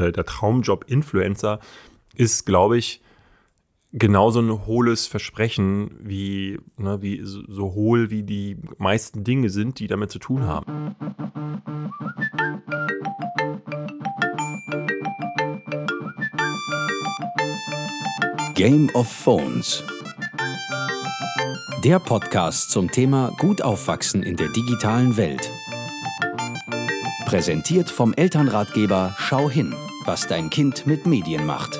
äh, der Traumjob Influencer ist, glaube ich, genauso ein hohles Versprechen, wie, ne, wie so hohl wie die meisten Dinge sind, die damit zu tun haben. Game of Phones. Der Podcast zum Thema Gut aufwachsen in der digitalen Welt. Präsentiert vom Elternratgeber Schau hin, was dein Kind mit Medien macht.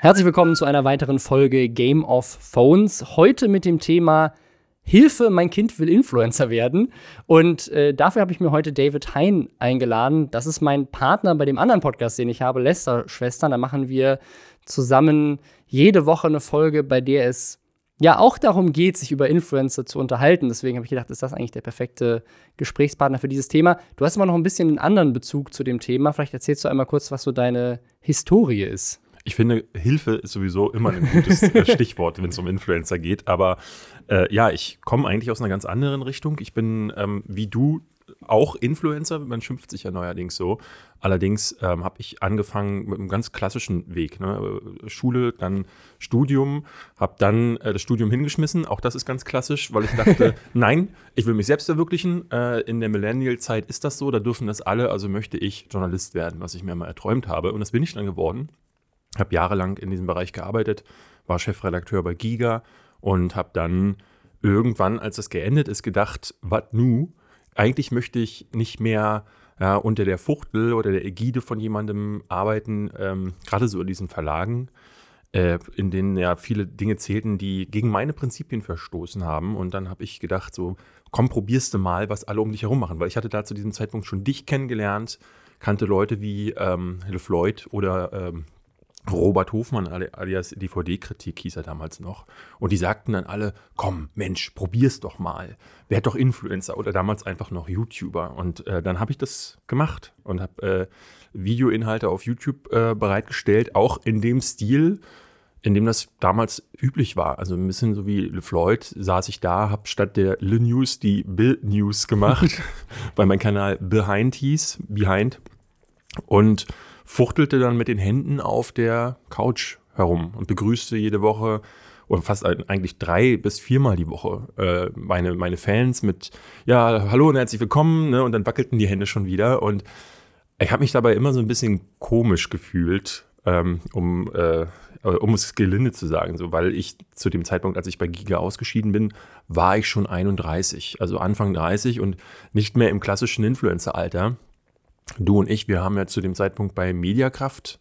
Herzlich willkommen zu einer weiteren Folge Game of Phones. Heute mit dem Thema Hilfe, mein Kind will Influencer werden. Und äh, dafür habe ich mir heute David Hein eingeladen. Das ist mein Partner bei dem anderen Podcast, den ich habe, Lester Schwestern. Da machen wir zusammen jede Woche eine Folge, bei der es ja auch darum geht, sich über Influencer zu unterhalten. Deswegen habe ich gedacht, ist das eigentlich der perfekte Gesprächspartner für dieses Thema. Du hast immer noch ein bisschen einen anderen Bezug zu dem Thema. Vielleicht erzählst du einmal kurz, was so deine Historie ist. Ich finde, Hilfe ist sowieso immer ein gutes äh, Stichwort, wenn es um Influencer geht. Aber äh, ja, ich komme eigentlich aus einer ganz anderen Richtung. Ich bin ähm, wie du auch Influencer, man schimpft sich ja neuerdings so. Allerdings ähm, habe ich angefangen mit einem ganz klassischen Weg. Ne? Schule, dann Studium, habe dann äh, das Studium hingeschmissen. Auch das ist ganz klassisch, weil ich dachte, nein, ich will mich selbst verwirklichen. Äh, in der Millennial-Zeit ist das so, da dürfen das alle, also möchte ich Journalist werden, was ich mir mal erträumt habe. Und das bin ich dann geworden. Habe jahrelang in diesem Bereich gearbeitet, war Chefredakteur bei Giga und habe dann irgendwann, als das geendet ist, gedacht, was nu? Eigentlich möchte ich nicht mehr ja, unter der Fuchtel oder der Ägide von jemandem arbeiten, ähm, gerade so in diesen Verlagen, äh, in denen ja viele Dinge zählten, die gegen meine Prinzipien verstoßen haben. Und dann habe ich gedacht, so, komm, probierst du mal, was alle um dich herum machen. Weil ich hatte da zu diesem Zeitpunkt schon dich kennengelernt, kannte Leute wie ähm, Floyd oder ähm, Robert Hofmann alias DVD-Kritik hieß er damals noch. Und die sagten dann alle, komm, Mensch, probier's doch mal. Werd doch Influencer oder damals einfach noch YouTuber. Und äh, dann habe ich das gemacht und habe äh, Videoinhalte auf YouTube äh, bereitgestellt, auch in dem Stil, in dem das damals üblich war. Also ein bisschen so wie LeFloid saß ich da, habe statt der Le News die Bill News gemacht, weil mein Kanal Behind hieß, Behind. Und fuchtelte dann mit den Händen auf der Couch herum und begrüßte jede Woche oder fast eigentlich drei bis viermal die Woche äh, meine, meine Fans mit ja, hallo und herzlich willkommen ne? und dann wackelten die Hände schon wieder und ich habe mich dabei immer so ein bisschen komisch gefühlt, ähm, um, äh, um es gelinde zu sagen, so, weil ich zu dem Zeitpunkt, als ich bei Giga ausgeschieden bin, war ich schon 31, also Anfang 30 und nicht mehr im klassischen Influencer-Alter du und ich, wir haben ja zu dem Zeitpunkt bei Mediakraft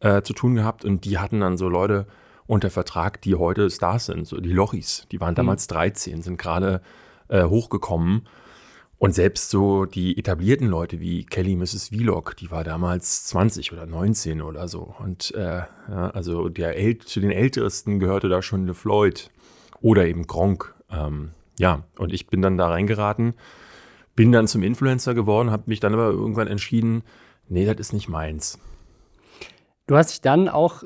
äh, zu tun gehabt und die hatten dann so Leute unter Vertrag, die heute Stars sind, so die Lochis, die waren mhm. damals mhm. 13, sind gerade äh, hochgekommen. Und selbst so die etablierten Leute wie Kelly Mrs. Vlog, die war damals 20 oder 19 oder so. Und äh, ja, also der El zu den Ältesten gehörte da schon LeFloid oder eben Gronk. Ähm, ja, und ich bin dann da reingeraten bin dann zum Influencer geworden, habe mich dann aber irgendwann entschieden, nee, das ist nicht meins. Du hast dich dann auch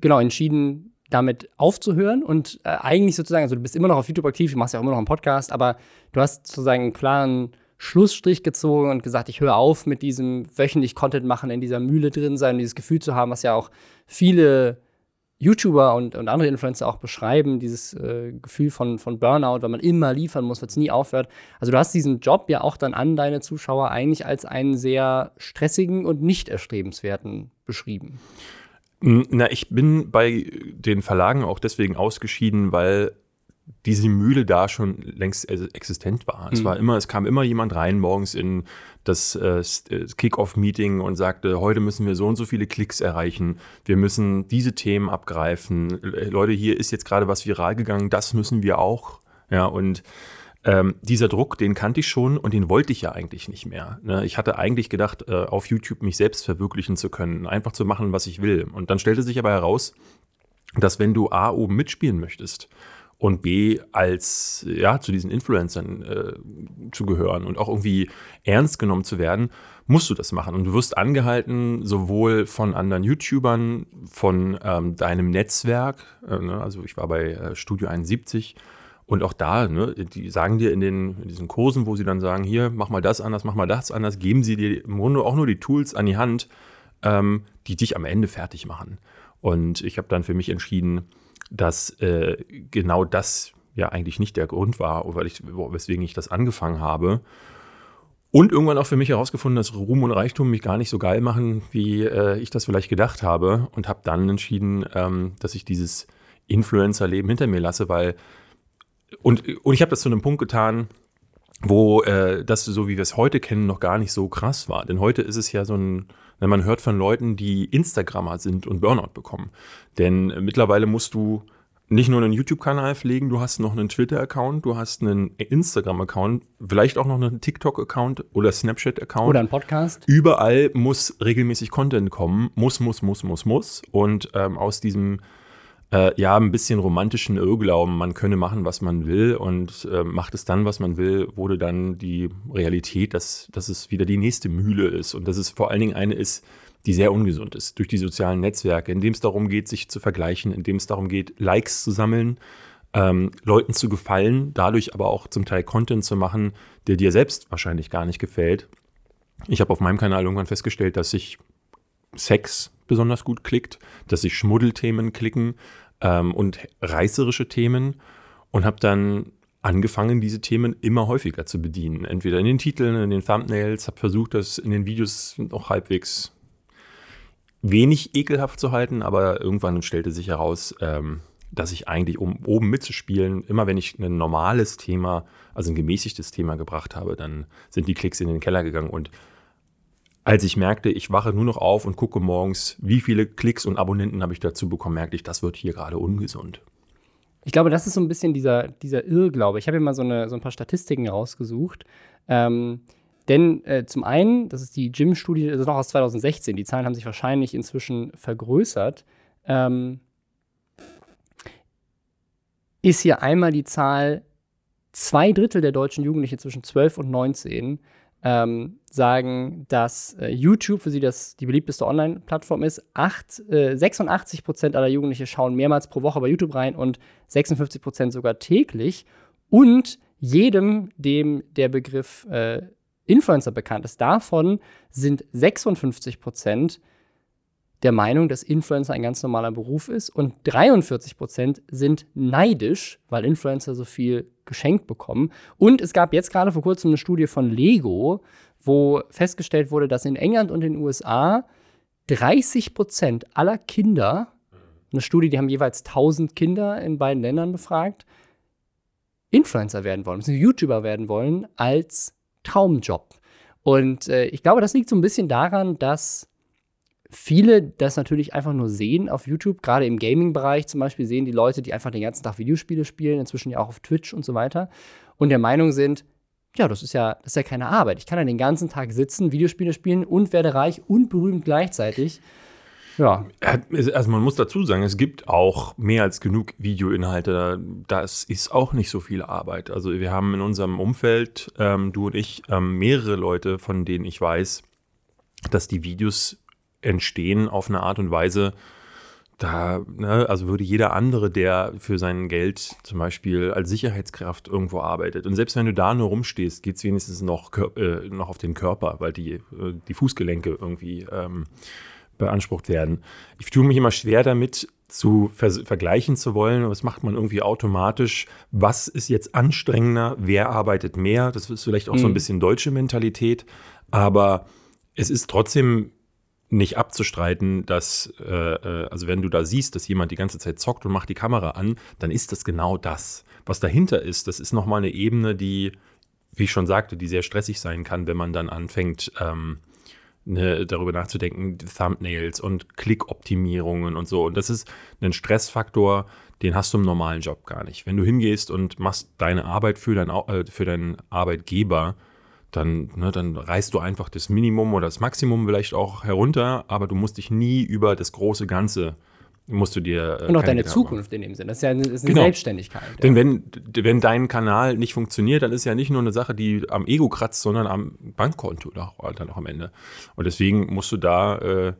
genau entschieden, damit aufzuhören und äh, eigentlich sozusagen, also du bist immer noch auf YouTube aktiv, du machst ja auch immer noch einen Podcast, aber du hast sozusagen einen klaren Schlussstrich gezogen und gesagt, ich höre auf mit diesem wöchentlich Content machen, in dieser Mühle drin sein, dieses Gefühl zu haben, was ja auch viele YouTuber und, und andere Influencer auch beschreiben, dieses äh, Gefühl von, von Burnout, weil man immer liefern muss, weil es nie aufhört. Also du hast diesen Job ja auch dann an deine Zuschauer eigentlich als einen sehr stressigen und nicht erstrebenswerten beschrieben. Na, ich bin bei den Verlagen auch deswegen ausgeschieden, weil diese Mühle da schon längst existent war. Es mhm. war immer, es kam immer jemand rein morgens in das, äh, äh Kick-Off-Meeting und sagte, heute müssen wir so und so viele Klicks erreichen. Wir müssen diese Themen abgreifen. Leute, hier ist jetzt gerade was viral gegangen, das müssen wir auch. Ja, und ähm, dieser Druck, den kannte ich schon und den wollte ich ja eigentlich nicht mehr. Ne? Ich hatte eigentlich gedacht, äh, auf YouTube mich selbst verwirklichen zu können, einfach zu machen, was ich will. Und dann stellte sich aber heraus, dass wenn du A oben mitspielen möchtest und B als ja zu diesen Influencern äh, zu gehören und auch irgendwie ernst genommen zu werden, musst du das machen. Und du wirst angehalten, sowohl von anderen YouTubern, von ähm, deinem Netzwerk, äh, ne? also ich war bei äh, Studio 71 und auch da, ne, die sagen dir in, den, in diesen Kursen, wo sie dann sagen, hier, mach mal das anders, mach mal das anders, geben sie dir im Grunde auch nur die Tools an die Hand, ähm, die dich am Ende fertig machen. Und ich habe dann für mich entschieden, dass äh, genau das ja eigentlich nicht der Grund war, weil ich, weswegen ich das angefangen habe. Und irgendwann auch für mich herausgefunden, dass Ruhm und Reichtum mich gar nicht so geil machen, wie äh, ich das vielleicht gedacht habe. Und habe dann entschieden, ähm, dass ich dieses Influencer-Leben hinter mir lasse, weil. Und, und ich habe das zu einem Punkt getan, wo äh, das, so wie wir es heute kennen, noch gar nicht so krass war. Denn heute ist es ja so ein, man hört von Leuten, die Instagrammer sind und Burnout bekommen. Denn äh, mittlerweile musst du nicht nur einen YouTube-Kanal pflegen, du hast noch einen Twitter-Account, du hast einen Instagram-Account, vielleicht auch noch einen TikTok-Account oder Snapchat-Account. Oder ein Podcast. Überall muss regelmäßig Content kommen. Muss, muss, muss, muss, muss. Und ähm, aus diesem äh, ja, ein bisschen romantischen Irrglauben, man könne machen, was man will und äh, macht es dann, was man will, wurde dann die Realität, dass, dass es wieder die nächste Mühle ist und dass es vor allen Dingen eine ist, die sehr ungesund ist, durch die sozialen Netzwerke, in dem es darum geht, sich zu vergleichen, in dem es darum geht, Likes zu sammeln, ähm, Leuten zu gefallen, dadurch aber auch zum Teil Content zu machen, der dir selbst wahrscheinlich gar nicht gefällt. Ich habe auf meinem Kanal irgendwann festgestellt, dass sich Sex besonders gut klickt, dass sich Schmuddelthemen klicken ähm, und reißerische Themen und habe dann angefangen, diese Themen immer häufiger zu bedienen. Entweder in den Titeln, in den Thumbnails, habe versucht, das in den Videos noch halbwegs wenig ekelhaft zu halten, aber irgendwann stellte sich heraus, ähm, dass ich eigentlich, um oben mitzuspielen, immer wenn ich ein normales Thema, also ein gemäßigtes Thema gebracht habe, dann sind die Klicks in den Keller gegangen. Und als ich merkte, ich wache nur noch auf und gucke morgens, wie viele Klicks und Abonnenten habe ich dazu bekommen, merkte ich, das wird hier gerade ungesund. Ich glaube, das ist so ein bisschen dieser, dieser Irrglaube. Ich habe hier mal so, eine, so ein paar Statistiken rausgesucht. Ähm, denn äh, zum einen, das ist die Gym-Studie, das ist noch aus 2016, die Zahlen haben sich wahrscheinlich inzwischen vergrößert, ähm, ist hier einmal die Zahl, zwei Drittel der deutschen Jugendlichen zwischen 12 und 19 ähm, sagen, dass äh, YouTube für sie das, die beliebteste Online-Plattform ist. Acht, äh, 86 Prozent aller Jugendliche schauen mehrmals pro Woche bei YouTube rein und 56 Prozent sogar täglich. Und jedem, dem der Begriff äh, Influencer bekannt ist. Davon sind 56 Prozent der Meinung, dass Influencer ein ganz normaler Beruf ist und 43 Prozent sind neidisch, weil Influencer so viel geschenkt bekommen. Und es gab jetzt gerade vor kurzem eine Studie von Lego, wo festgestellt wurde, dass in England und den USA 30 Prozent aller Kinder, eine Studie, die haben jeweils 1000 Kinder in beiden Ländern befragt, Influencer werden wollen, YouTuber werden wollen als Traumjob. Und äh, ich glaube, das liegt so ein bisschen daran, dass viele das natürlich einfach nur sehen auf YouTube, gerade im Gaming-Bereich zum Beispiel sehen die Leute, die einfach den ganzen Tag Videospiele spielen, inzwischen ja auch auf Twitch und so weiter, und der Meinung sind, ja, das ist ja, das ist ja keine Arbeit. Ich kann ja den ganzen Tag sitzen, Videospiele spielen und werde reich und berühmt gleichzeitig. Ja. Also man muss dazu sagen, es gibt auch mehr als genug Videoinhalte. Das ist auch nicht so viel Arbeit. Also wir haben in unserem Umfeld, ähm, du und ich, ähm, mehrere Leute, von denen ich weiß, dass die Videos entstehen auf eine Art und Weise, da, ne, also würde jeder andere, der für sein Geld zum Beispiel als Sicherheitskraft irgendwo arbeitet. Und selbst wenn du da nur rumstehst, geht es wenigstens noch, äh, noch auf den Körper, weil die, äh, die Fußgelenke irgendwie ähm, beansprucht werden. Ich tue mich immer schwer damit, zu ver vergleichen zu wollen. Was macht man irgendwie automatisch? Was ist jetzt anstrengender? Wer arbeitet mehr? Das ist vielleicht auch mhm. so ein mhm. bisschen deutsche Mentalität. Aber es ist trotzdem nicht abzustreiten, dass, äh, äh, also wenn du da siehst, dass jemand die ganze Zeit zockt und macht die Kamera an, dann ist das genau das. Was dahinter ist, das ist nochmal eine Ebene, die, wie ich schon sagte, die sehr stressig sein kann, wenn man dann anfängt, ähm, ne, darüber nachzudenken, Thumbnails und Klickoptimierungen und so. Und das ist ein Stressfaktor, den hast du im normalen Job gar nicht. Wenn du hingehst und machst deine Arbeit für, dein, äh, für deinen Arbeitgeber, dann, ne, dann reißt du einfach das Minimum oder das Maximum vielleicht auch herunter, aber du musst dich nie über das große Ganze musst du dir. Äh, und auch deine Zukunft in dem Sinne. Das ist ja eine, ist eine genau. Selbstständigkeit. Ja. Denn wenn, wenn dein Kanal nicht funktioniert, dann ist ja nicht nur eine Sache, die am Ego kratzt, sondern am Bankkonto dann auch am Ende. Und deswegen musst du da. Äh,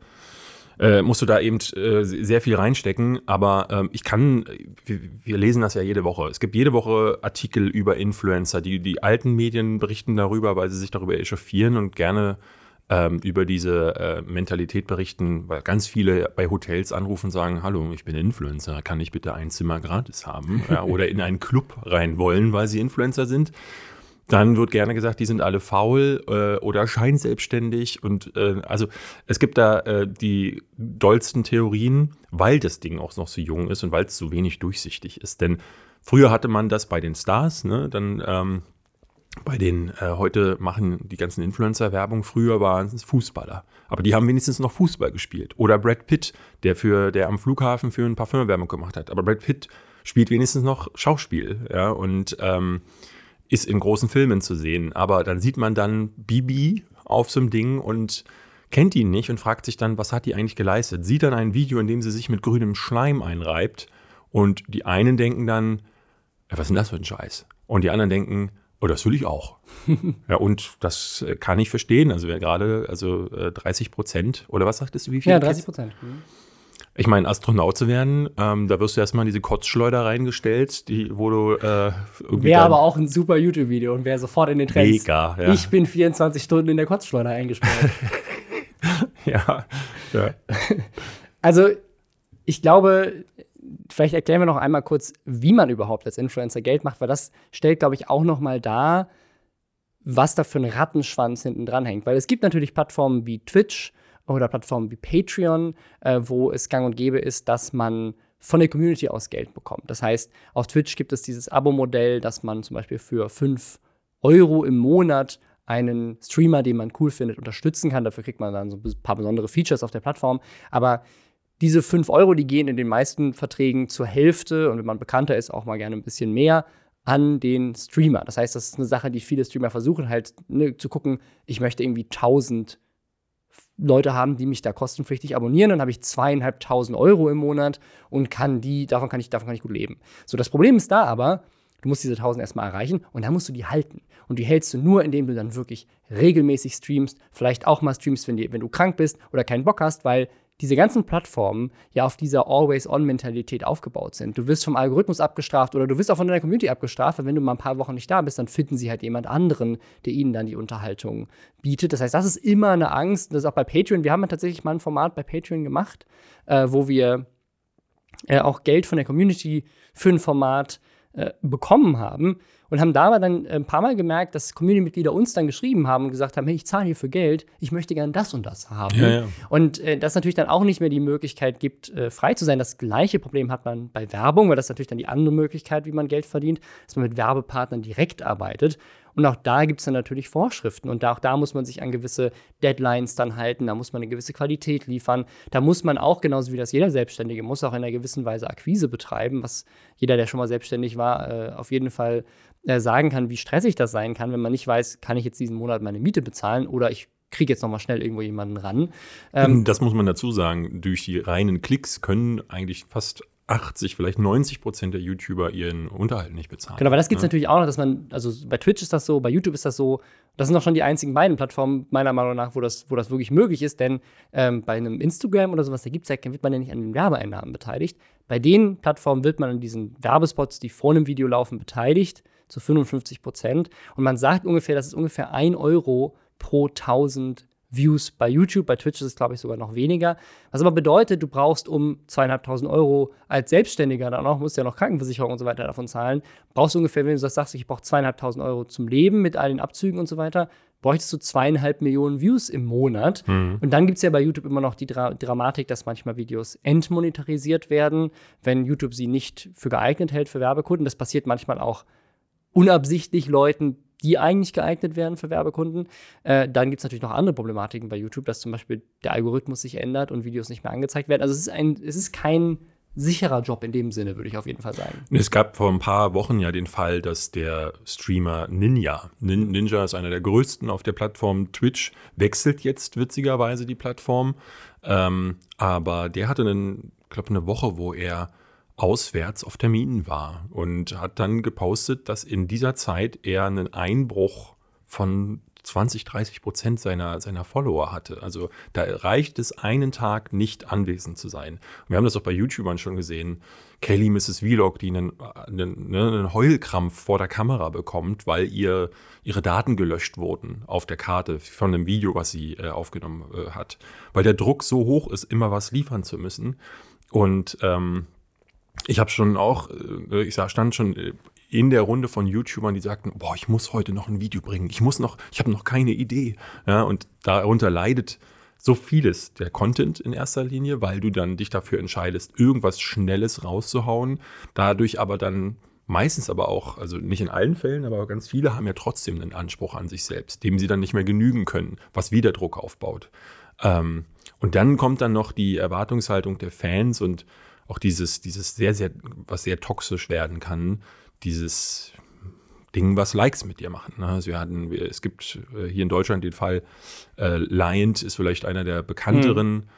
äh, musst du da eben äh, sehr viel reinstecken. Aber ähm, ich kann, wir, wir, lesen das ja jede Woche. Es gibt jede Woche Artikel über Influencer. Die, die alten Medien berichten darüber, weil sie sich darüber echauffieren und gerne ähm, über diese äh, Mentalität berichten, weil ganz viele bei Hotels anrufen und sagen, hallo, ich bin Influencer, kann ich bitte ein Zimmer gratis haben? Ja, oder in einen Club rein wollen, weil sie Influencer sind. Dann wird gerne gesagt, die sind alle faul äh, oder scheinselbstständig. Und äh, also es gibt da äh, die dollsten Theorien, weil das Ding auch noch so jung ist und weil es so wenig durchsichtig ist. Denn früher hatte man das bei den Stars, ne? Dann ähm, bei den, äh, heute machen die ganzen Influencer Werbung, früher waren es Fußballer. Aber die haben wenigstens noch Fußball gespielt. Oder Brad Pitt, der für, der am Flughafen für ein Parfümwerbung gemacht hat. Aber Brad Pitt spielt wenigstens noch Schauspiel, ja, und ähm, ist in großen Filmen zu sehen. Aber dann sieht man dann Bibi auf so einem Ding und kennt ihn nicht und fragt sich dann, was hat die eigentlich geleistet? Sieht dann ein Video, in dem sie sich mit grünem Schleim einreibt und die einen denken dann, was ist denn das für ein Scheiß? Und die anderen denken, oh, das will ich auch. ja, und das äh, kann ich verstehen. Also wer gerade, also 30 äh, Prozent, oder was sagtest du, wie viel? Ja, 30 Prozent. Mhm. Ich meine, Astronaut zu werden, ähm, da wirst du erstmal in diese Kotzschleuder reingestellt, die, wo du äh, Wäre aber auch ein super YouTube-Video und wäre sofort in den Trends. Mega, ja. Ich bin 24 Stunden in der Kotzschleuder eingesperrt. ja, ja. Also, ich glaube, vielleicht erklären wir noch einmal kurz, wie man überhaupt als Influencer Geld macht, weil das stellt, glaube ich, auch noch mal dar, was da für ein Rattenschwanz hinten dran hängt. Weil es gibt natürlich Plattformen wie Twitch oder Plattformen wie Patreon, äh, wo es gang und gäbe ist, dass man von der Community aus Geld bekommt. Das heißt, auf Twitch gibt es dieses Abo-Modell, dass man zum Beispiel für 5 Euro im Monat einen Streamer, den man cool findet, unterstützen kann. Dafür kriegt man dann so ein paar besondere Features auf der Plattform. Aber diese 5 Euro, die gehen in den meisten Verträgen zur Hälfte und wenn man bekannter ist, auch mal gerne ein bisschen mehr an den Streamer. Das heißt, das ist eine Sache, die viele Streamer versuchen, halt ne, zu gucken, ich möchte irgendwie 1000 Leute haben, die mich da kostenpflichtig abonnieren, dann habe ich zweieinhalbtausend Euro im Monat und kann die, davon kann ich, davon kann ich gut leben. So, das Problem ist da aber, du musst diese 1000 erstmal erreichen und dann musst du die halten. Und die hältst du nur, indem du dann wirklich regelmäßig streamst, vielleicht auch mal streamst, wenn, die, wenn du krank bist oder keinen Bock hast, weil diese ganzen Plattformen ja auf dieser Always-On-Mentalität aufgebaut sind. Du wirst vom Algorithmus abgestraft oder du wirst auch von deiner Community abgestraft, weil wenn du mal ein paar Wochen nicht da bist, dann finden sie halt jemand anderen, der ihnen dann die Unterhaltung bietet. Das heißt, das ist immer eine Angst. Das ist auch bei Patreon. Wir haben ja tatsächlich mal ein Format bei Patreon gemacht, äh, wo wir äh, auch Geld von der Community für ein Format äh, bekommen haben und haben dabei dann ein paar Mal gemerkt, dass Community-Mitglieder uns dann geschrieben haben und gesagt haben, hey, ich zahle hier für Geld, ich möchte gerne das und das haben. Ja, ja. Und äh, das natürlich dann auch nicht mehr die Möglichkeit gibt, äh, frei zu sein. Das gleiche Problem hat man bei Werbung, weil das natürlich dann die andere Möglichkeit, wie man Geld verdient, dass man mit Werbepartnern direkt arbeitet. Und auch da gibt es dann natürlich Vorschriften. Und auch da muss man sich an gewisse Deadlines dann halten. Da muss man eine gewisse Qualität liefern. Da muss man auch, genauso wie das jeder Selbstständige, muss auch in einer gewissen Weise Akquise betreiben, was jeder, der schon mal selbstständig war, äh, auf jeden Fall äh, sagen kann, wie stressig das sein kann, wenn man nicht weiß, kann ich jetzt diesen Monat meine Miete bezahlen oder ich kriege jetzt noch mal schnell irgendwo jemanden ran. Ähm, das muss man dazu sagen. Durch die reinen Klicks können eigentlich fast 80, vielleicht 90 Prozent der YouTuber ihren Unterhalt nicht bezahlen. Genau, aber das gibt es ja. natürlich auch noch, dass man, also bei Twitch ist das so, bei YouTube ist das so. Das sind auch schon die einzigen beiden Plattformen, meiner Meinung nach, wo das, wo das wirklich möglich ist, denn ähm, bei einem Instagram oder sowas, da gibt es ja, wird man ja nicht an den Werbeeinnahmen beteiligt. Bei den Plattformen wird man an diesen Werbespots, die vor einem Video laufen, beteiligt, zu 55 Prozent. Und man sagt ungefähr, das ist ungefähr 1 Euro pro 1000 Views bei YouTube. Bei Twitch ist es, glaube ich, sogar noch weniger. Was aber bedeutet, du brauchst um zweieinhalbtausend Euro als Selbstständiger, dann auch, musst du ja noch Krankenversicherung und so weiter davon zahlen, brauchst du ungefähr, wenn du das sagst, ich brauche zweieinhalbtausend Euro zum Leben mit all den Abzügen und so weiter, bräuchtest du zweieinhalb Millionen Views im Monat. Mhm. Und dann gibt es ja bei YouTube immer noch die Dra Dramatik, dass manchmal Videos entmonetarisiert werden, wenn YouTube sie nicht für geeignet hält für Werbekunden. Das passiert manchmal auch unabsichtlich Leuten, die eigentlich geeignet wären für Werbekunden. Äh, dann gibt es natürlich noch andere Problematiken bei YouTube, dass zum Beispiel der Algorithmus sich ändert und Videos nicht mehr angezeigt werden. Also es ist ein, es ist kein sicherer Job in dem Sinne, würde ich auf jeden Fall sagen. Es gab vor ein paar Wochen ja den Fall, dass der Streamer Ninja, Nin Ninja ist einer der größten auf der Plattform Twitch, wechselt jetzt witzigerweise die Plattform. Ähm, aber der hatte einen, ich glaube, eine Woche, wo er auswärts auf Terminen war und hat dann gepostet, dass in dieser Zeit er einen Einbruch von 20, 30 Prozent seiner, seiner Follower hatte. Also da reicht es, einen Tag nicht anwesend zu sein. Wir haben das auch bei YouTubern schon gesehen. Kelly Mrs. Vlog, die einen, einen, ne, einen Heulkrampf vor der Kamera bekommt, weil ihr ihre Daten gelöscht wurden auf der Karte von einem Video, was sie äh, aufgenommen äh, hat. Weil der Druck so hoch ist, immer was liefern zu müssen. Und ähm, ich habe schon auch, äh, ich stand schon äh, in der Runde von YouTubern, die sagten, boah, ich muss heute noch ein Video bringen, ich muss noch, ich habe noch keine Idee. Ja, und darunter leidet so vieles der Content in erster Linie, weil du dann dich dafür entscheidest, irgendwas Schnelles rauszuhauen, dadurch aber dann meistens aber auch, also nicht in allen Fällen, aber ganz viele haben ja trotzdem einen Anspruch an sich selbst, dem sie dann nicht mehr genügen können, was wieder Druck aufbaut. Ähm, und dann kommt dann noch die Erwartungshaltung der Fans und auch dieses, dieses sehr, sehr, was sehr toxisch werden kann, dieses Ding, was Likes mit dir machen. Ne? Also wir hatten, es gibt äh, hier in Deutschland den Fall, äh, Liant ist vielleicht einer der bekannteren.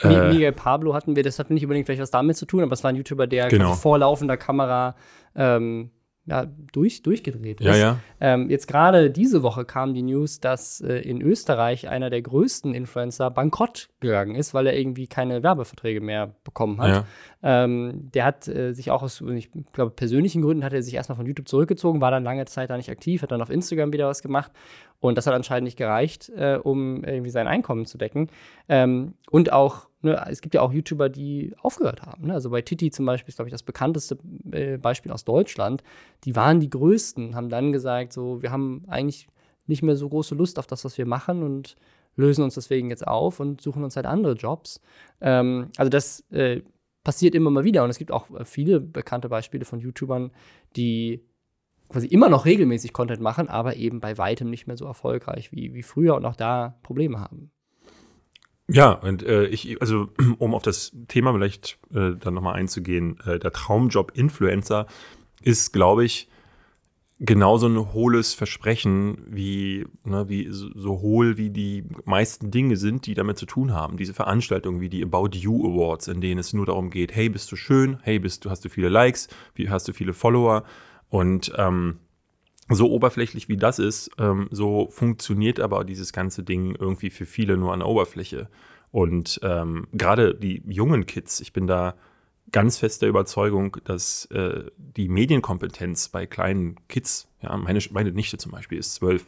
Hm. Äh, Miguel Pablo hatten wir, das hat nicht unbedingt vielleicht was damit zu tun, aber es war ein YouTuber, der genau. vor laufender Kamera ähm, ja, durch, durchgedreht ist. Ja, ja. Ähm, jetzt gerade diese Woche kam die News, dass äh, in Österreich einer der größten Influencer bankrott gegangen ist, weil er irgendwie keine Werbeverträge mehr bekommen hat. Ja. Ähm, der hat äh, sich auch aus, ich glaube, persönlichen Gründen hat er sich erstmal von YouTube zurückgezogen, war dann lange Zeit da nicht aktiv, hat dann auf Instagram wieder was gemacht und das hat anscheinend nicht gereicht, äh, um irgendwie sein Einkommen zu decken. Ähm, und auch ne, es gibt ja auch YouTuber, die aufgehört haben. Ne? Also bei Titi zum Beispiel ist, glaube ich, das bekannteste äh, Beispiel aus Deutschland. Die waren die größten, haben dann gesagt, so, wir haben eigentlich nicht mehr so große Lust auf das, was wir machen und lösen uns deswegen jetzt auf und suchen uns halt andere Jobs. Ähm, also das äh, passiert immer mal wieder und es gibt auch äh, viele bekannte Beispiele von YouTubern, die quasi immer noch regelmäßig Content machen, aber eben bei weitem nicht mehr so erfolgreich wie, wie früher und auch da Probleme haben. Ja, und äh, ich, also um auf das Thema vielleicht äh, dann nochmal einzugehen, äh, der Traumjob Influencer ist, glaube ich, genauso ein hohles Versprechen, wie, ne, wie so, hohl wie die meisten Dinge sind, die damit zu tun haben. Diese Veranstaltungen wie die About You Awards, in denen es nur darum geht, hey, bist du schön, hey, bist du, hast du viele Likes, wie hast du viele Follower? Und ähm, so oberflächlich wie das ist, ähm, so funktioniert aber dieses ganze Ding irgendwie für viele nur an der Oberfläche. Und ähm, gerade die jungen Kids, ich bin da ganz fest der Überzeugung, dass äh, die Medienkompetenz bei kleinen Kids, ja, meine, meine Nichte zum Beispiel ist zwölf,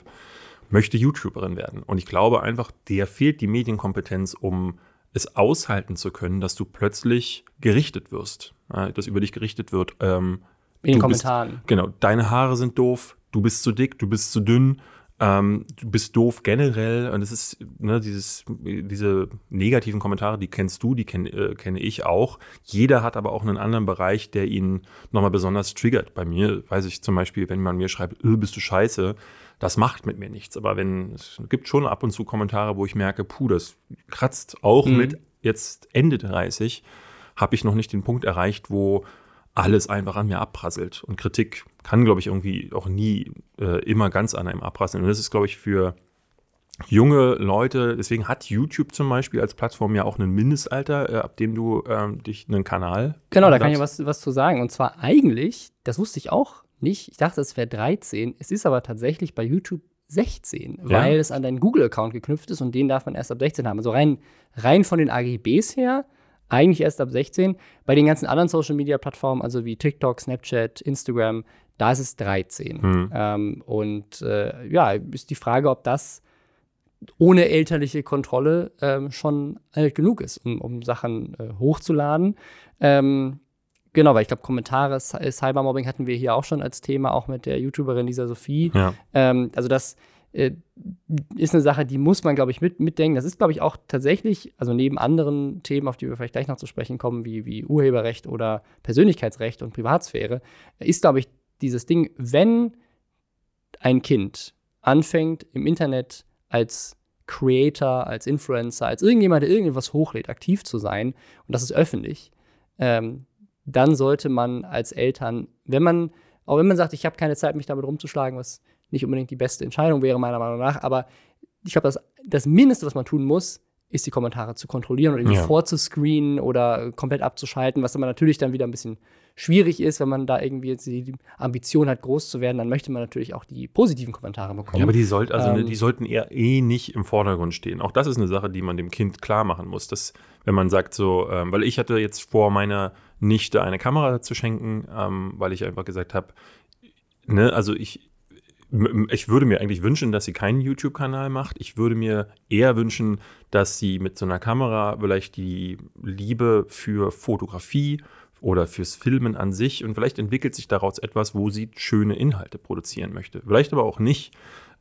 möchte YouTuberin werden. Und ich glaube einfach, der fehlt die Medienkompetenz, um es aushalten zu können, dass du plötzlich gerichtet wirst, dass über dich gerichtet wird. Ähm, in den Kommentaren. Bist, genau, deine Haare sind doof, du bist zu dick, du bist zu dünn, ähm, du bist doof generell. Und es ist, ne, dieses, diese negativen Kommentare, die kennst du, die kenn, äh, kenne ich auch. Jeder hat aber auch einen anderen Bereich, der ihn nochmal besonders triggert. Bei mir weiß ich zum Beispiel, wenn man mir schreibt, öh, bist du scheiße, das macht mit mir nichts. Aber wenn, es gibt schon ab und zu Kommentare, wo ich merke, puh, das kratzt auch mhm. mit jetzt Ende 30, habe ich noch nicht den Punkt erreicht, wo alles einfach an mir abprasselt. Und Kritik kann, glaube ich, irgendwie auch nie äh, immer ganz an einem abprasseln. Und das ist, glaube ich, für junge Leute, deswegen hat YouTube zum Beispiel als Plattform ja auch ein Mindestalter, äh, ab dem du ähm, dich einen Kanal. Genau, da kann ich was, was zu sagen. Und zwar eigentlich, das wusste ich auch nicht, ich dachte, es wäre 13. Es ist aber tatsächlich bei YouTube 16, ja. weil es an deinen Google-Account geknüpft ist und den darf man erst ab 16 haben. Also rein, rein von den AGBs her eigentlich erst ab 16. Bei den ganzen anderen Social Media Plattformen, also wie TikTok, Snapchat, Instagram, da ist es 13. Hm. Ähm, und äh, ja, ist die Frage, ob das ohne elterliche Kontrolle ähm, schon alt genug ist, um, um Sachen äh, hochzuladen. Ähm, genau, weil ich glaube, Kommentare, Cybermobbing hatten wir hier auch schon als Thema, auch mit der YouTuberin Lisa Sophie. Ja. Ähm, also das äh, ist eine Sache, die muss man, glaube ich, mit, mitdenken. Das ist, glaube ich, auch tatsächlich, also neben anderen Themen, auf die wir vielleicht gleich noch zu sprechen kommen, wie, wie Urheberrecht oder Persönlichkeitsrecht und Privatsphäre, ist, glaube ich, dieses Ding, wenn ein Kind anfängt, im Internet als Creator, als Influencer, als irgendjemand, der irgendwas hochlädt, aktiv zu sein, und das ist öffentlich, ähm, dann sollte man als Eltern, wenn man, auch wenn man sagt, ich habe keine Zeit, mich damit rumzuschlagen, was nicht unbedingt die beste Entscheidung wäre, meiner Meinung nach. Aber ich glaube, das, das Mindeste, was man tun muss, ist, die Kommentare zu kontrollieren oder irgendwie Ja. vorzuscreenen oder komplett abzuschalten, was aber natürlich dann wieder ein bisschen schwierig ist, wenn man da irgendwie jetzt die Ambition hat, groß zu werden, dann möchte man natürlich auch die positiven Kommentare bekommen. Ja, aber die, sollt, also, ne, Ähm, die sollten eher eh nicht im Vordergrund stehen. Auch das ist eine Sache, die man dem Kind klar machen muss. Dass, wenn man sagt so, ähm, weil ich hatte jetzt vor, meiner Nichte eine Kamera zu schenken, ähm, weil ich einfach gesagt habe, ne, also ich, ich würde mir eigentlich wünschen, dass sie keinen YouTube-Kanal macht. Ich würde mir eher wünschen, dass sie mit so einer Kamera vielleicht die Liebe für Fotografie oder fürs Filmen an sich und vielleicht entwickelt sich daraus etwas, wo sie schöne Inhalte produzieren möchte. Vielleicht aber auch nicht.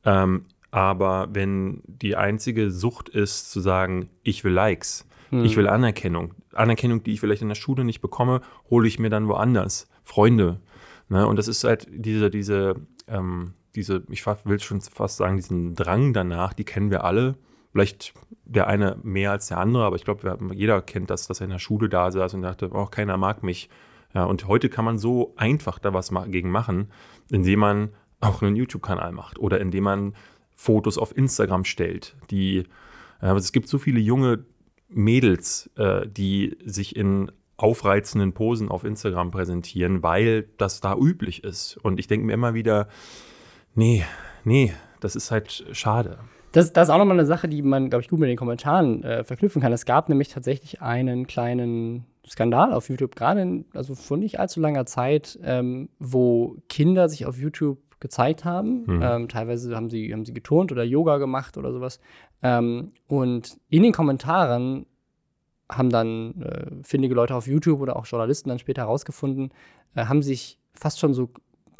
Ähm, aber wenn die einzige Sucht ist, zu sagen, ich will Likes, ich will Anerkennung, Anerkennung, die ich vielleicht in der Schule nicht bekomme, hole ich mir dann woanders. Freunde. Ne? Und das ist halt diese, diese, ähm, diese, ich will schon fast sagen, diesen Drang danach, die kennen wir alle. Vielleicht der eine mehr als der andere, aber ich glaube, jeder kennt das, dass er in der Schule da saß und dachte, oh, keiner mag mich. Ja, und heute kann man so einfach da was gegen machen, indem man auch einen YouTube-Kanal macht oder indem man Fotos auf Instagram stellt, die, aber es gibt so viele junge Mädels, äh, die sich in aufreizenden Posen auf Instagram präsentieren, weil das da üblich ist. Und ich denke mir immer wieder, nee, nee, das ist halt schade. Das, das ist auch nochmal eine Sache, die man, glaube ich, gut mit den Kommentaren äh, verknüpfen kann. Es gab nämlich tatsächlich einen kleinen Skandal auf YouTube, gerade in, also vor nicht allzu langer Zeit, ähm, wo Kinder sich auf YouTube gezeigt haben. Mhm. Ähm, teilweise haben sie, haben sie geturnt oder Yoga gemacht oder sowas. Ähm, und in den Kommentaren haben dann äh, findige Leute auf YouTube oder auch Journalisten dann später herausgefunden, äh, haben sich fast schon so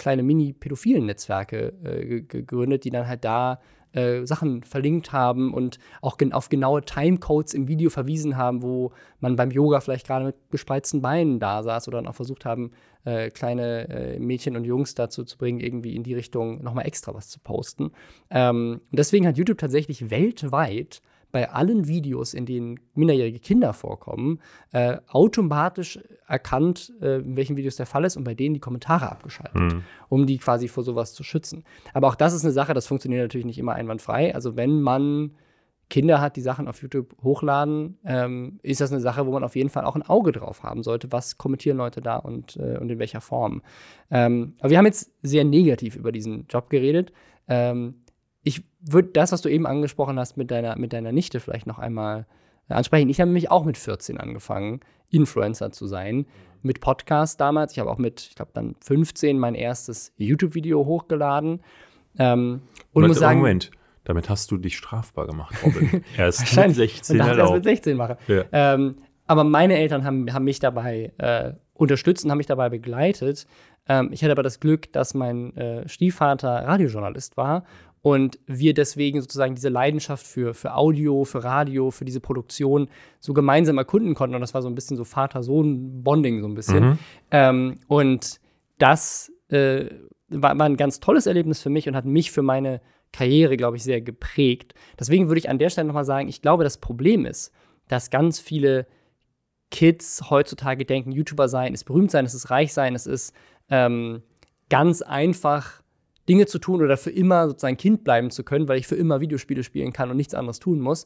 kleine mini-pädophilen Netzwerke äh, ge- gegründet, die dann halt da äh, Sachen verlinkt haben und auch gen auf genaue Timecodes im Video verwiesen haben, wo man beim Yoga vielleicht gerade mit gespreizten Beinen da saß oder dann auch versucht haben, äh, kleine äh, Mädchen und Jungs dazu zu bringen, irgendwie in die Richtung nochmal extra was zu posten. Ähm, und deswegen hat YouTube tatsächlich weltweit bei allen Videos, in denen minderjährige Kinder vorkommen, äh, automatisch erkannt, äh, in welchen Videos der Fall ist und bei denen die Kommentare abgeschaltet, um die quasi vor sowas zu schützen. Aber auch das ist eine Sache, das funktioniert natürlich nicht immer einwandfrei. Also wenn man Kinder hat, die Sachen auf YouTube hochladen, ähm, ist das eine Sache, wo man auf jeden Fall auch ein Auge drauf haben sollte. Was kommentieren Leute da und, äh, und in welcher Form? Ähm, aber wir haben jetzt sehr negativ über diesen Job geredet. Ähm, ich würde das, was du eben angesprochen hast mit deiner, mit deiner Nichte vielleicht noch einmal äh, ansprechen. Ich habe nämlich auch mit 14 angefangen, Influencer zu sein. Mit Podcast damals. Ich habe auch mit, ich glaube, dann 15 mein erstes YouTube-Video hochgeladen. Ähm, und muss sagen, Moment, damit hast du dich strafbar gemacht, Robin. Erst mit Wahrscheinlich. 16 und das mit erlaubt. 16 mache. Ja. Ähm, aber meine Eltern haben, haben mich dabei äh, unterstützt und haben mich dabei begleitet. Ähm, ich hatte aber das Glück, dass mein äh, Stiefvater Radiojournalist war und wir deswegen sozusagen diese Leidenschaft für, für Audio, für Radio, für diese Produktion so gemeinsam erkunden konnten. Und das war so ein bisschen so Vater-Sohn-Bonding so ein bisschen. Mhm. Ähm, und das äh, war, war ein ganz tolles Erlebnis für mich und hat mich für meine Karriere, glaube ich, sehr geprägt. Deswegen würde ich an der Stelle nochmal sagen, ich glaube, das Problem ist, dass ganz viele Kids heutzutage denken, YouTuber sein ist berühmt sein, es ist reich sein, es ist ähm, ganz einfach Dinge zu tun oder für immer sozusagen Kind bleiben zu können, weil ich für immer Videospiele spielen kann und nichts anderes tun muss.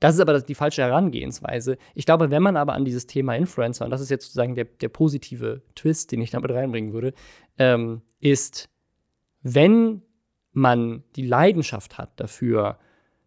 Das ist aber die falsche Herangehensweise. Ich glaube, wenn man aber an dieses Thema Influencer, und das ist jetzt sozusagen der, der positive Twist, den ich damit reinbringen würde, ähm, ist, wenn man die Leidenschaft hat dafür,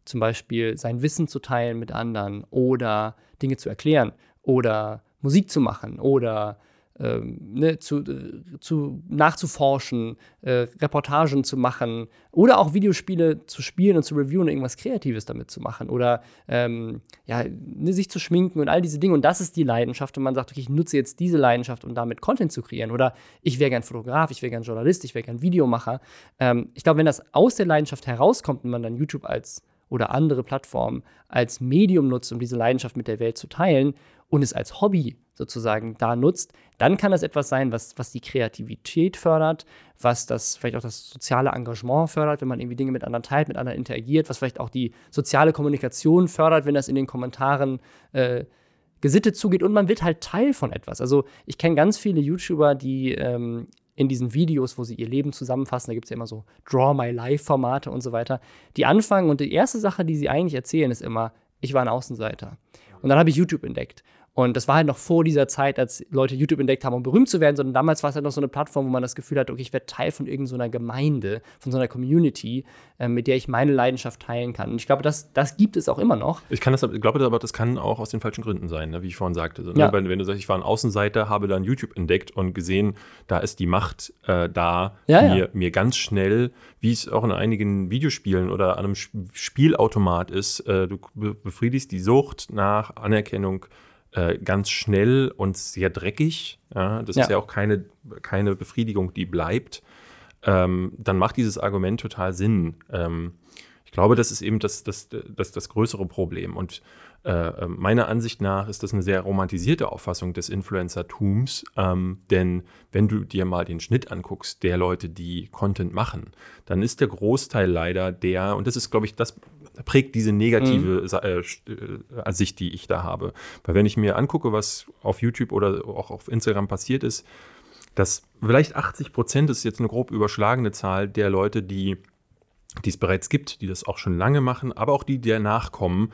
zum Beispiel sein Wissen zu teilen mit anderen oder Dinge zu erklären oder Musik zu machen oder ähm, ne, zu, äh, zu nachzuforschen, äh, Reportagen zu machen oder auch Videospiele zu spielen und zu reviewen und irgendwas Kreatives damit zu machen oder ähm, ja, ne, sich zu schminken und all diese Dinge. Und das ist die Leidenschaft und man sagt, okay, ich nutze jetzt diese Leidenschaft, um damit Content zu kreieren. Oder ich wäre gern Fotograf, ich wäre gern Journalist, ich wäre gern Videomacher. Ähm, ich glaube, wenn das aus der Leidenschaft herauskommt und man dann YouTube als oder andere Plattformen als Medium nutzt, um diese Leidenschaft mit der Welt zu teilen und es als Hobby sozusagen da nutzt, dann kann das etwas sein, was, was die Kreativität fördert, was das vielleicht auch das soziale Engagement fördert, wenn man irgendwie Dinge mit anderen teilt, mit anderen interagiert, was vielleicht auch die soziale Kommunikation fördert, wenn das in den Kommentaren äh, gesittet zugeht und man wird halt Teil von etwas. Also ich kenne ganz viele YouTuber, die ähm, in diesen Videos, wo sie ihr Leben zusammenfassen, da gibt es ja immer so Draw My Life-Formate und so weiter, die anfangen und die erste Sache, die sie eigentlich erzählen, ist immer, ich war ein Außenseiter. Und dann habe ich YouTube entdeckt. Und das war halt noch vor dieser Zeit, als Leute YouTube entdeckt haben, um berühmt zu werden, sondern damals war es halt noch so eine Plattform, wo man das Gefühl hat, okay, ich werde Teil von irgendeiner so Gemeinde, von so einer Community, äh, mit der ich meine Leidenschaft teilen kann. Und ich glaube, das, das gibt es auch immer noch. Ich kann das, glaube aber, das kann auch aus den falschen Gründen sein, ne? wie ich vorhin sagte. Also? Ja. wenn, wenn, du sagst, ich war ein Außenseiter, habe dann YouTube entdeckt und gesehen, da ist die Macht äh, da, Ja, mir, ja. mir ganz schnell, wie es auch in einigen Videospielen oder an einem Sp- Spielautomat ist, äh, du be- befriedigst die Sucht nach Anerkennung äh, ganz schnell und sehr dreckig. Ja? Das Ja. ist ja auch keine, keine Befriedigung, die bleibt. Ähm, dann macht dieses Argument total Sinn. Ähm, ich glaube, das ist eben das, das, das, das größere Problem. Und äh, meiner Ansicht nach ist das eine sehr romantisierte Auffassung des Influencertums. Ähm, denn wenn du dir mal den Schnitt anguckst, der Leute, die Content machen, dann ist der Großteil leider der, und das ist, glaube ich, das prägt diese negative Sa- äh, äh, Sicht, die ich da habe. Weil wenn ich mir angucke, was auf YouTube oder auch auf Instagram passiert ist, dass vielleicht 80 Prozent ist jetzt eine grob überschlagene Zahl der Leute, die die es bereits gibt, die das auch schon lange machen, aber auch die, die danach kommen,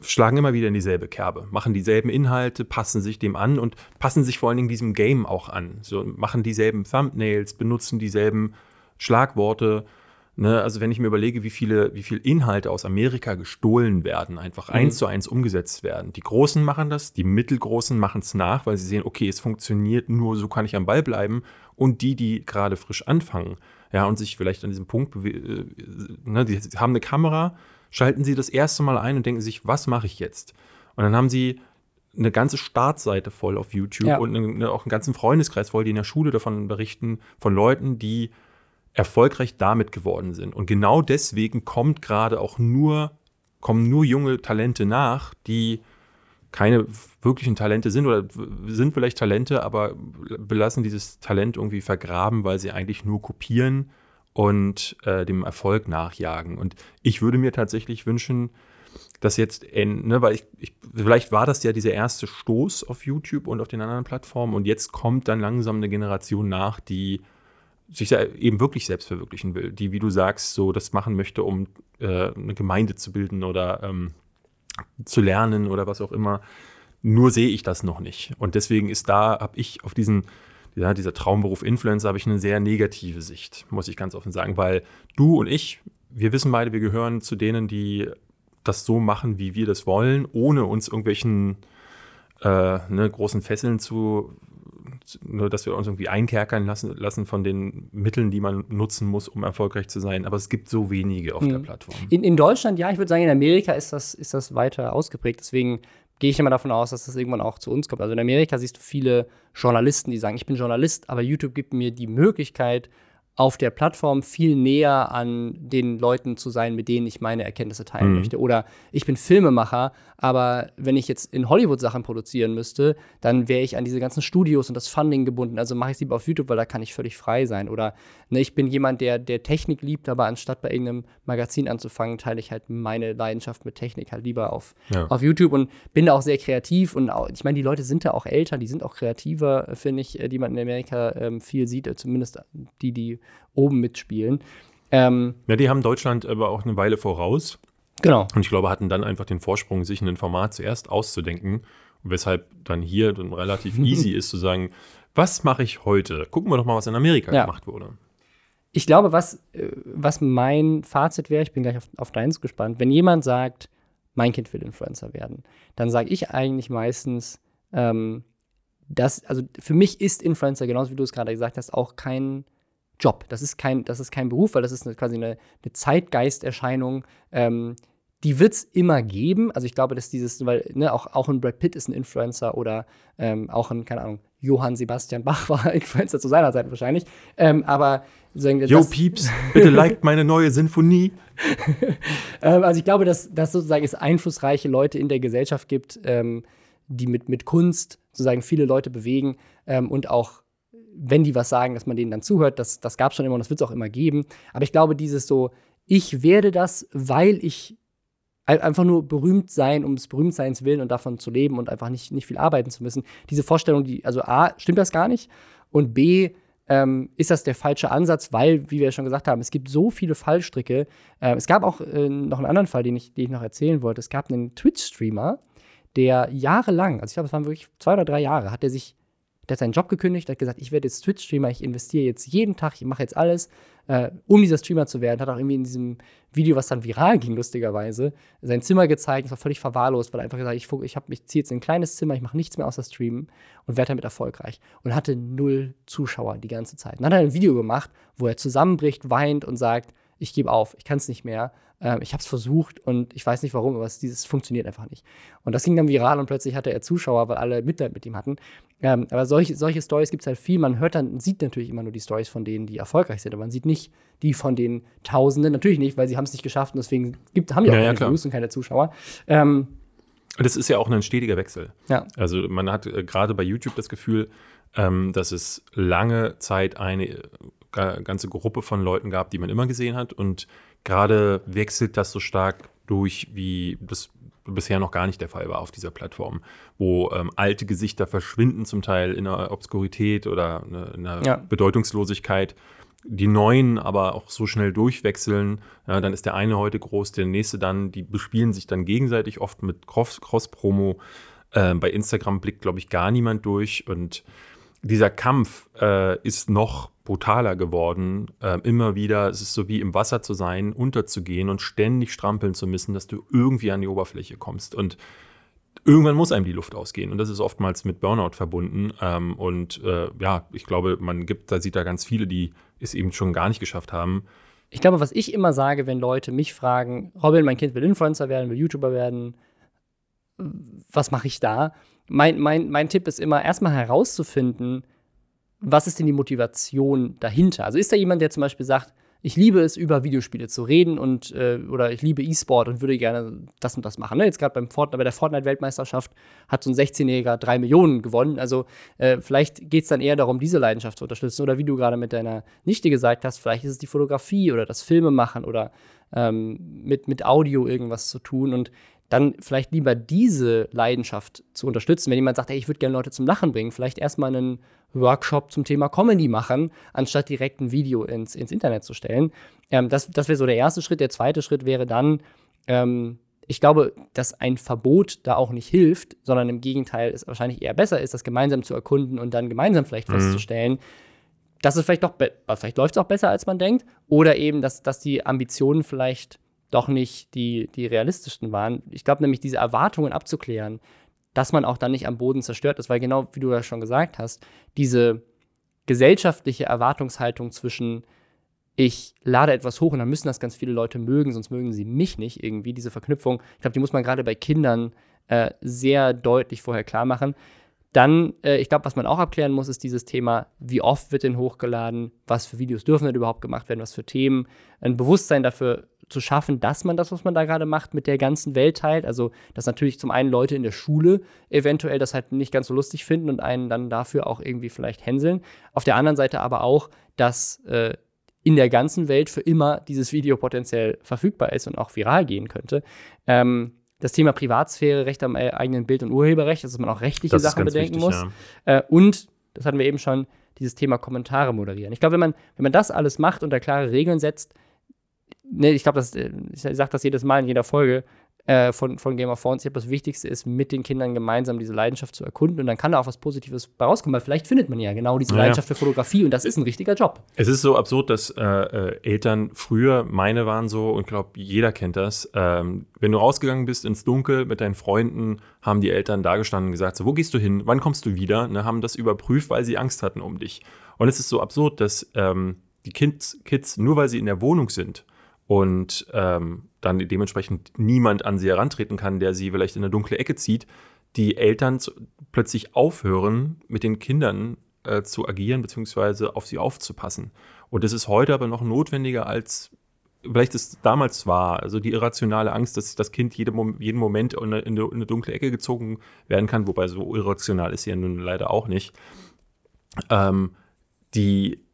schlagen immer wieder in dieselbe Kerbe, machen dieselben Inhalte, passen sich dem an und passen sich vor allen Dingen diesem Game auch an. So machen dieselben Thumbnails, benutzen dieselben Schlagworte. Ne? Also wenn ich mir überlege, wie viele, wie viele Inhalte aus Amerika gestohlen werden, einfach eins zu eins umgesetzt werden. Die Großen machen das, die Mittelgroßen machen es nach, weil sie sehen, okay, es funktioniert, nur so kann ich am Ball bleiben. Und die, die gerade frisch anfangen, ja, und sich vielleicht an diesem Punkt, bewe- äh, ne, die haben eine Kamera, schalten sie das erste Mal ein und denken sich, was mache ich jetzt? Und dann haben sie eine ganze Startseite voll auf YouTube Ja. und eine, eine, auch einen ganzen Freundeskreis voll, die in der Schule davon berichten, von Leuten, die erfolgreich damit geworden sind. Und genau deswegen kommt gerade auch nur, kommen nur junge Talente nach, die keine wirklichen Talente sind oder sind vielleicht Talente, aber belassen dieses Talent irgendwie vergraben, weil sie eigentlich nur kopieren und äh, dem Erfolg nachjagen. Und ich würde mir tatsächlich wünschen, dass jetzt, ne, weil ich, ich, vielleicht war das ja dieser erste Stoß auf YouTube und auf den anderen Plattformen und jetzt kommt dann langsam eine Generation nach, die sich eben wirklich selbst verwirklichen will, die, wie du sagst, so das machen möchte, um äh, eine Gemeinde zu bilden oder ähm, zu lernen oder was auch immer. Nur sehe ich das noch nicht. Und deswegen ist da, habe ich auf diesen, ja, dieser Traumberuf Influencer, habe ich eine sehr negative Sicht, muss ich ganz offen sagen, weil du und ich, wir wissen beide, wir gehören zu denen, die das so machen, wie wir das wollen, ohne uns irgendwelchen äh, ne, großen Fesseln zu, nur dass wir uns irgendwie einkerkern lassen, lassen von den Mitteln, die man nutzen muss, um erfolgreich zu sein. Aber es gibt so wenige auf der Plattform. In, in Deutschland, ja, ich würde sagen, in Amerika ist das, ist das weiter ausgeprägt. Deswegen gehe ich immer davon aus, dass das irgendwann auch zu uns kommt. Also in Amerika siehst du viele Journalisten, die sagen, ich bin Journalist, aber YouTube gibt mir die Möglichkeit, auf der Plattform viel näher an den Leuten zu sein, mit denen ich meine Erkenntnisse teilen möchte. Oder ich bin Filmemacher, aber wenn ich jetzt in Hollywood Sachen produzieren müsste, dann wäre ich an diese ganzen Studios und das Funding gebunden. Also mache ich es lieber auf YouTube, weil da kann ich völlig frei sein. Oder ne, ich bin jemand, der, der Technik liebt, aber anstatt bei irgendeinem Magazin anzufangen, teile ich halt meine Leidenschaft mit Technik halt lieber auf, Ja. auf YouTube und bin da auch sehr kreativ. Und auch, ich meine, die Leute sind da auch älter, die sind auch kreativer, äh, finde ich, äh, die man in Amerika ähm, viel sieht, äh, zumindest die, die oben mitspielen. Ähm, Ja, die haben Deutschland aber auch eine Weile voraus. genau. Und ich glaube, hatten dann einfach den Vorsprung, sich ein Format zuerst auszudenken. Weshalb dann hier dann relativ easy ist zu sagen, was mache ich heute? Gucken wir doch mal, was in Amerika Ja. gemacht wurde. Ich glaube, was, äh, was mein Fazit wäre, ich bin gleich auf, auf deins gespannt, wenn jemand sagt, mein Kind will Influencer werden, dann sage ich eigentlich meistens, ähm, dass, also für mich ist Influencer, genauso wie du es gerade gesagt hast, auch kein Job. Das ist kein, das ist kein Beruf, weil das ist eine, quasi eine, eine Zeitgeisterscheinung. Ähm, die wird es immer geben. Also ich glaube, dass dieses, weil ne, auch, auch ein Brad Pitt ist ein Influencer oder ähm, auch ein, keine Ahnung, Johann Sebastian Bach war Influencer zu seiner Zeit wahrscheinlich. Ähm, aber sagen wir, Yo, Pieps, bitte liked meine neue Sinfonie. ähm, also ich glaube, dass, dass sozusagen es einflussreiche Leute in der Gesellschaft gibt, ähm, die mit, mit Kunst sozusagen viele Leute bewegen ähm, und auch, wenn die was sagen, dass man denen dann zuhört, das, das gab es schon immer und das wird es auch immer geben. Aber ich glaube, dieses so, ich werde das, weil ich ein- einfach nur berühmt sein, um des Berühmtseins willen und davon zu leben und einfach nicht, nicht viel arbeiten zu müssen. Diese Vorstellung, die, also A, stimmt das gar nicht und B, ähm, ist das der falsche Ansatz, weil, wie wir schon gesagt haben, es gibt so viele Fallstricke. Ähm, es gab auch äh, noch einen anderen Fall, den ich, den ich noch erzählen wollte. Es gab einen Twitch-Streamer, der jahrelang, also ich glaube, es waren wirklich zwei oder drei Jahre, hat er sich der hat seinen Job gekündigt, hat gesagt, ich werde jetzt Twitch-Streamer, ich investiere jetzt jeden Tag, ich mache jetzt alles, äh, um dieser Streamer zu werden. Hat auch irgendwie in diesem Video, was dann viral ging, lustigerweise, sein Zimmer gezeigt, das war völlig verwahrlost, weil er einfach gesagt ich, ich, ich ziehe jetzt in ein kleines Zimmer, ich mache nichts mehr außer Streamen und werde damit erfolgreich. Und hatte null Zuschauer die ganze Zeit. Und dann hat er ein Video gemacht, wo er zusammenbricht, weint und sagt, ich gebe auf, ich kann es nicht mehr. Ähm, ich habe es versucht und ich weiß nicht warum, aber es dieses funktioniert einfach nicht. Und das ging dann viral und plötzlich hatte er Zuschauer, weil alle Mitleid mit ihm hatten. Ähm, aber solche, solche Stories gibt es halt viel. Man hört dann, sieht natürlich immer nur die Stories von denen, die erfolgreich sind, aber man sieht nicht die von den Tausenden. Natürlich nicht, weil sie haben es nicht geschafft und deswegen gibt, haben die auch ja, keine Views und keine Zuschauer. Ähm, das ist ja auch ein stetiger Wechsel. Ja. Also man hat äh, gerade bei YouTube das Gefühl, ähm, dass es lange Zeit eine ganze Gruppe von Leuten gab, die man immer gesehen hat und gerade wechselt das so stark durch, wie das bisher noch gar nicht der Fall war auf dieser Plattform, wo ähm, alte Gesichter verschwinden, zum Teil in einer Obskurität oder in einer ja. Bedeutungslosigkeit. Die neuen aber auch so schnell durchwechseln, ja, dann ist der eine heute groß, der nächste dann, die bespielen sich dann gegenseitig oft mit Cross-Promo. Äh, bei Instagram blickt, glaube ich, gar niemand durch und dieser Kampf äh, ist noch brutaler geworden. Äh, immer wieder, es ist so wie im Wasser zu sein, unterzugehen und ständig strampeln zu müssen, dass du irgendwie an die Oberfläche kommst. Und irgendwann muss einem die Luft ausgehen. Und das ist oftmals mit Burnout verbunden. Ähm, und äh, ja, ich glaube, man gibt, da sieht da ganz viele, die es eben schon gar nicht geschafft haben. Ich glaube, was ich immer sage, wenn Leute mich fragen, Robin, mein Kind will Influencer werden, will YouTuber werden, was mache ich da? Mein, mein, mein Tipp ist immer, erstmal herauszufinden, was ist denn die Motivation dahinter? Also ist da jemand, der zum Beispiel sagt, ich liebe es, über Videospiele zu reden und äh, oder ich liebe E-Sport und würde gerne das und das machen. Ne? Jetzt gerade beim Fortnite, bei der Fortnite-Weltmeisterschaft hat so ein 16-Jähriger drei Millionen gewonnen. Also äh, vielleicht geht es dann eher darum, diese Leidenschaft zu unterstützen. Oder wie du gerade mit deiner Nichte gesagt hast, vielleicht ist es die Fotografie oder das Filmemachen oder ähm, mit, mit Audio irgendwas zu tun. Und dann vielleicht lieber diese Leidenschaft zu unterstützen. Wenn jemand sagt, hey, ich würde gerne Leute zum Lachen bringen, vielleicht erstmal einen Workshop zum Thema Comedy machen, anstatt direkt ein Video ins, ins Internet zu stellen. Ähm, das das wäre so der erste Schritt. Der zweite Schritt wäre dann, ähm, ich glaube, dass ein Verbot da auch nicht hilft, sondern im Gegenteil es wahrscheinlich eher besser ist, das gemeinsam zu erkunden und dann gemeinsam vielleicht mhm. festzustellen, dass es vielleicht doch, vielleicht läuft es auch besser, als man denkt, oder eben, dass, dass die Ambitionen vielleicht doch nicht die, die realistischsten waren. Ich glaube nämlich, diese Erwartungen abzuklären, dass man auch dann nicht am Boden zerstört ist, weil genau wie du ja schon gesagt hast, diese gesellschaftliche Erwartungshaltung zwischen ich lade etwas hoch und dann müssen das ganz viele Leute mögen, sonst mögen sie mich nicht irgendwie. Diese Verknüpfung, ich glaube, die muss man gerade bei Kindern äh, sehr deutlich vorher klar machen. Dann, äh, ich glaube, was man auch abklären muss, ist dieses Thema, wie oft wird denn hochgeladen, was für Videos dürfen denn überhaupt gemacht werden, was für Themen, ein Bewusstsein dafür zu schaffen, dass man das, was man da gerade macht, mit der ganzen Welt teilt. Also, dass natürlich zum einen Leute in der Schule eventuell das halt nicht ganz so lustig finden und einen dann dafür auch irgendwie vielleicht hänseln. Auf der anderen Seite aber auch, dass äh, in der ganzen Welt für immer dieses Video potenziell verfügbar ist und auch viral gehen könnte. Ähm, das Thema Privatsphäre, Recht am äh, eigenen Bild und Urheberrecht, dass man auch rechtliche Sachen bedenken wichtig, muss. Ja. Äh, und, das hatten wir eben schon, dieses Thema Kommentare moderieren. Ich glaube, wenn man, wenn man das alles macht und da klare Regeln setzt, ne, ich glaube, äh, ich sage das jedes Mal in jeder Folge äh, von, von Game of Thrones. Ich glaube, das Wichtigste ist, mit den Kindern gemeinsam diese Leidenschaft zu erkunden und dann kann da auch was Positives bei rauskommen, weil vielleicht findet man ja genau diese Leidenschaft für Fotografie und das ist ein richtiger Job. Es ist so absurd, dass äh, äh Eltern früher, meine waren so und ich glaube, jeder kennt das, ähm, wenn du rausgegangen bist ins Dunkel mit deinen Freunden, haben die Eltern da gestanden und gesagt, so, wo gehst du hin, wann kommst du wieder, ne, haben das überprüft, weil sie Angst hatten um dich. Und es ist so absurd, dass ähm, die Kids, Kids, nur weil sie in der Wohnung sind, und ähm, dann dementsprechend niemand an sie herantreten kann, der sie vielleicht in eine dunkle Ecke zieht, die Eltern zu, plötzlich aufhören, mit den Kindern äh, zu agieren, beziehungsweise auf sie aufzupassen. Und das ist heute aber noch notwendiger als vielleicht es damals war. Also die irrationale Angst, dass das Kind jede, jeden Moment in eine, in eine, dunkle Ecke gezogen werden kann, wobei so irrational ist sie ja nun leider auch nicht. Ähm, die,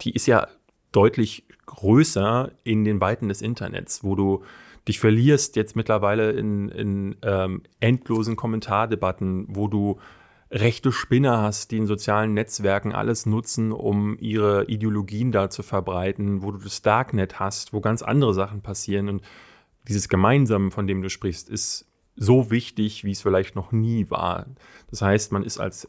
die ist ja deutlich größer in den Weiten des Internets, wo du dich verlierst jetzt mittlerweile in, in ähm, endlosen Kommentardebatten, wo du rechte Spinner hast, die in sozialen Netzwerken alles nutzen, um ihre Ideologien da zu verbreiten, wo du das Darknet hast, wo ganz andere Sachen passieren. Und dieses Gemeinsame, von dem du sprichst, ist so wichtig, wie es vielleicht noch nie war. Das heißt, man ist als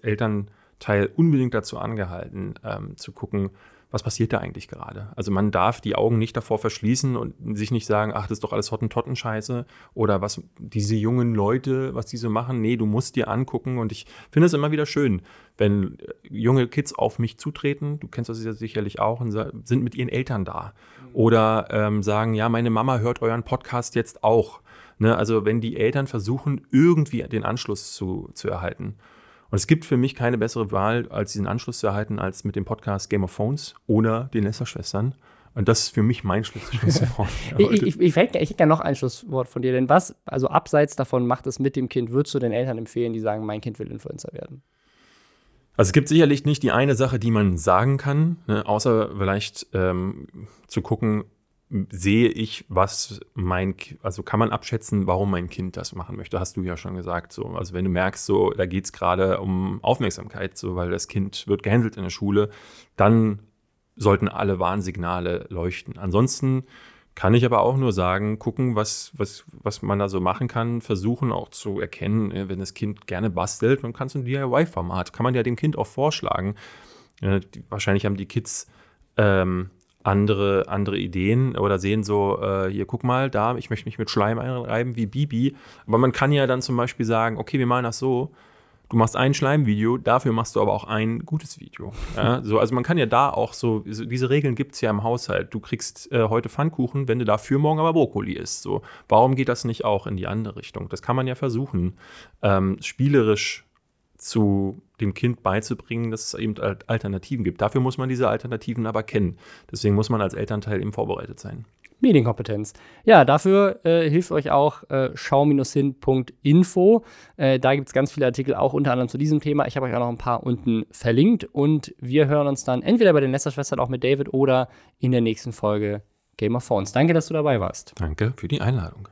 Elternteil unbedingt dazu angehalten, ähm, zu gucken, was passiert da eigentlich gerade? Also man darf die Augen nicht davor verschließen und sich nicht sagen, ach, das ist doch alles Hottentottenscheiße oder was diese jungen Leute, was die so machen. Nee, du musst dir angucken und ich finde es immer wieder schön, wenn äh, junge Kids auf mich zutreten, du kennst das ja sicherlich auch, und sind mit ihren Eltern da. Oder ähm, sagen, ja, meine Mama hört euren Podcast jetzt auch. Ne? Also wenn die Eltern versuchen, irgendwie den Anschluss zu, zu erhalten. Und es gibt für mich keine bessere Wahl, als diesen Anschluss zu erhalten, als mit dem Podcast Game of Phones oder den Lester-Schwestern. Und das ist für mich mein Schlusswort. ich ich, ich, hätte ich gerne noch ein Schlusswort von dir. Denn was, also abseits davon macht es mit dem Kind, würdest du den Eltern empfehlen, die sagen, mein Kind will Influencer werden? Also es gibt sicherlich nicht die eine Sache, die man sagen kann, ne, außer vielleicht ähm, zu gucken, sehe ich, was mein, also kann man abschätzen, warum mein Kind das machen möchte, hast du ja schon gesagt. So. Also wenn du merkst, so, da geht es gerade um Aufmerksamkeit, so, weil das Kind wird gehänselt in der Schule, dann sollten alle Warnsignale leuchten. Ansonsten kann ich aber auch nur sagen, gucken, was, was, was man da so machen kann, versuchen auch zu erkennen, äh, wenn das Kind gerne bastelt, dann kannst du ein DIY-Format, kann man ja dem Kind auch vorschlagen. Äh, wahrscheinlich haben die Kids ähm, andere, andere Ideen oder sehen so, äh, hier guck mal, da, ich möchte mich mit Schleim einreiben wie Bibi. Aber man kann ja dann zum Beispiel sagen, okay, wir machen das so, du machst ein Schleimvideo, dafür machst du aber auch ein gutes Video. Ja, so, also man kann ja da auch so, diese Regeln gibt es ja im Haushalt. Du kriegst äh, heute Pfannkuchen, wenn du dafür morgen aber Brokkoli isst. So, warum geht das nicht auch in die andere Richtung? Das kann man ja versuchen, ähm, spielerisch zu dem Kind beizubringen, dass es eben Alternativen gibt. Dafür muss man diese Alternativen aber kennen. Deswegen muss man als Elternteil eben vorbereitet sein. Medienkompetenz. Ja, dafür äh, hilft euch auch äh, schau-hin.info. Äh, da gibt es ganz viele Artikel, auch unter anderem zu diesem Thema. Ich habe euch auch noch ein paar unten verlinkt und wir hören uns dann entweder bei den Lästerschwestern auch mit David oder in der nächsten Folge Game of Thrones. Danke, dass du dabei warst. Danke für die Einladung.